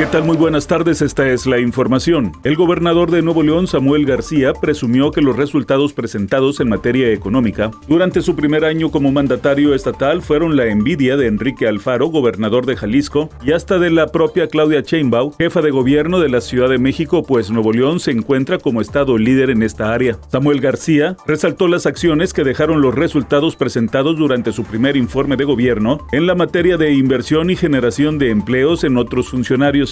¿Qué tal? Muy buenas tardes, esta es la información. El gobernador de Nuevo León, Samuel García, presumió que los resultados presentados en materia económica durante su primer año como mandatario estatal fueron la envidia de Enrique Alfaro, gobernador de Jalisco, y hasta de la propia Claudia Sheinbaum, jefa de gobierno de la Ciudad de México, pues Nuevo León se encuentra como estado líder en esta área. Samuel García resaltó las acciones que dejaron los resultados presentados durante su primer informe de gobierno en la materia de inversión y generación de empleos en otros funcionarios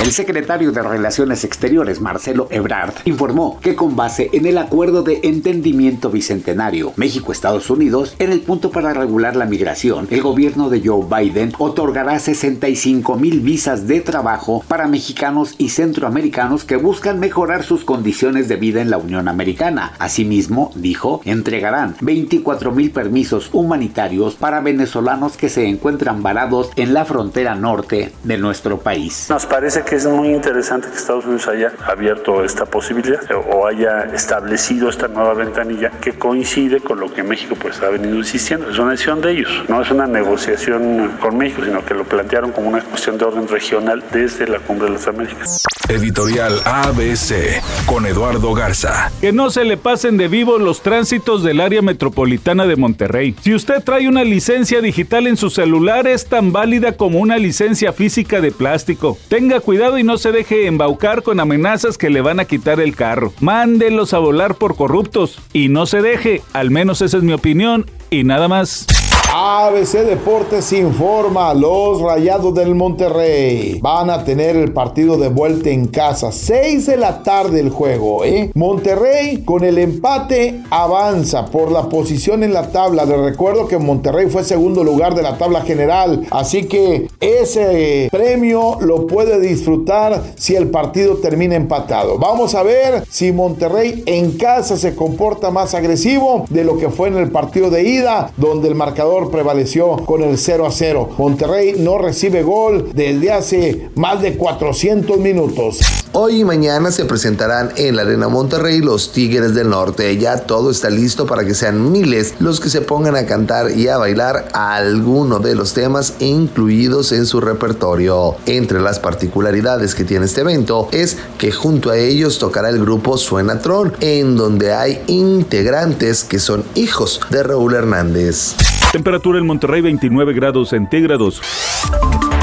el secretario de Relaciones Exteriores, Marcelo Ebrard, informó que con base en el acuerdo de entendimiento bicentenario México-Estados Unidos, en el punto para regular la migración, el gobierno de Joe Biden otorgará 65 mil visas de trabajo para mexicanos y centroamericanos que buscan mejorar sus condiciones de vida en la Unión Americana. Asimismo, dijo, entregarán 24 mil permisos humanitarios para venezolanos que se encuentran varados en la frontera norte de nuestro país. Nos parece que es muy interesante que Estados Unidos haya abierto esta posibilidad o haya establecido esta nueva ventanilla que coincide con lo que México pues ha venido insistiendo. Es una decisión de ellos, no es una negociación con México, sino que lo plantearon como una cuestión de orden regional desde la Cumbre de las Américas. Editorial ABC con Eduardo Garza. Que no se le pasen de vivo los tránsitos del área metropolitana de Monterrey. Si usted trae una licencia digital en su celular, es tan válida como una licencia física de plástico. Tenga cuidado y no se deje embaucar con amenazas que le van a quitar el carro. Mándelos a volar por corruptos y no se deje, al menos esa es mi opinión y nada más. ABC Deportes informa, los Rayados del Monterrey van a tener el partido de vuelta en casa, 6 de la tarde el juego, ¿eh? Monterrey con el empate avanza por la posición en la tabla. Les recuerdo que Monterrey fue segundo lugar de la tabla general, así que ese premio lo puede disfrutar si el partido termina empatado. Vamos a ver si Monterrey en casa se comporta más agresivo de lo que fue en el partido de ida, donde el marcador prevaleció con el 0 a 0. Monterrey no recibe gol desde hace más de 400 minutos. Hoy y mañana se presentarán en la Arena Monterrey los Tigres del Norte. Ya todo está listo para que sean miles los que se pongan a cantar y a bailar alguno de los temas incluidos en su repertorio. Entre las particularidades que tiene este evento es que junto a ellos tocará el grupo Suenatron, en donde hay integrantes que son hijos de Raúl Hernández. Temperatura en Monterrey 29 grados centígrados.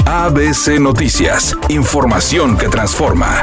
ABC Noticias, información que transforma.